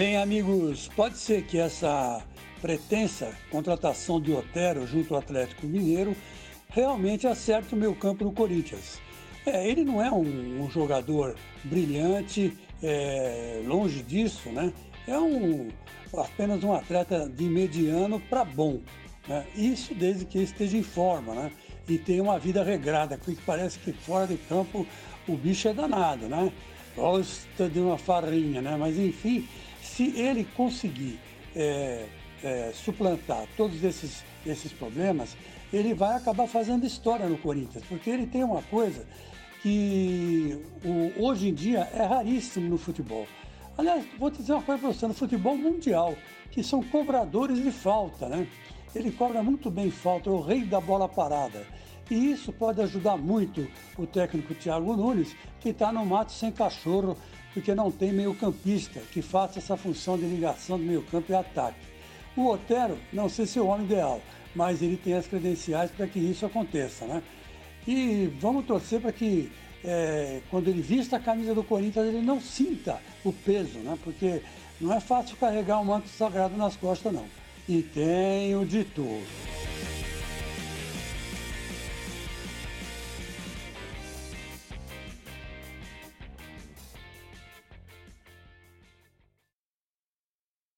Bem, amigos, pode ser que essa pretensa contratação de Otero junto ao Atlético Mineiro realmente acerte o meu campo no Corinthians. É, ele não é um, um jogador brilhante, é, longe disso, né? É um, apenas um atleta de mediano para bom. Né? Isso desde que esteja em forma, né? E tenha uma vida regrada, porque parece que fora de campo o bicho é danado, né? Gosta de uma farinha, né? Mas enfim, se ele conseguir é, é, suplantar todos esses, esses problemas, ele vai acabar fazendo história no Corinthians, porque ele tem uma coisa que o, hoje em dia é raríssimo no futebol. Aliás, vou dizer uma coisa para você, no futebol mundial, que são cobradores de falta, né? Ele cobra muito bem falta, é o rei da bola parada. E isso pode ajudar muito o técnico Thiago Nunes, que está no mato sem cachorro, porque não tem meio-campista que faça essa função de ligação do meio-campo e ataque. O Otero, não sei se é o homem ideal, mas ele tem as credenciais para que isso aconteça, né? E vamos torcer para que é, quando ele vista a camisa do Corinthians ele não sinta o peso, né? Porque não é fácil carregar um manto sagrado nas costas, não. E tenho de tudo.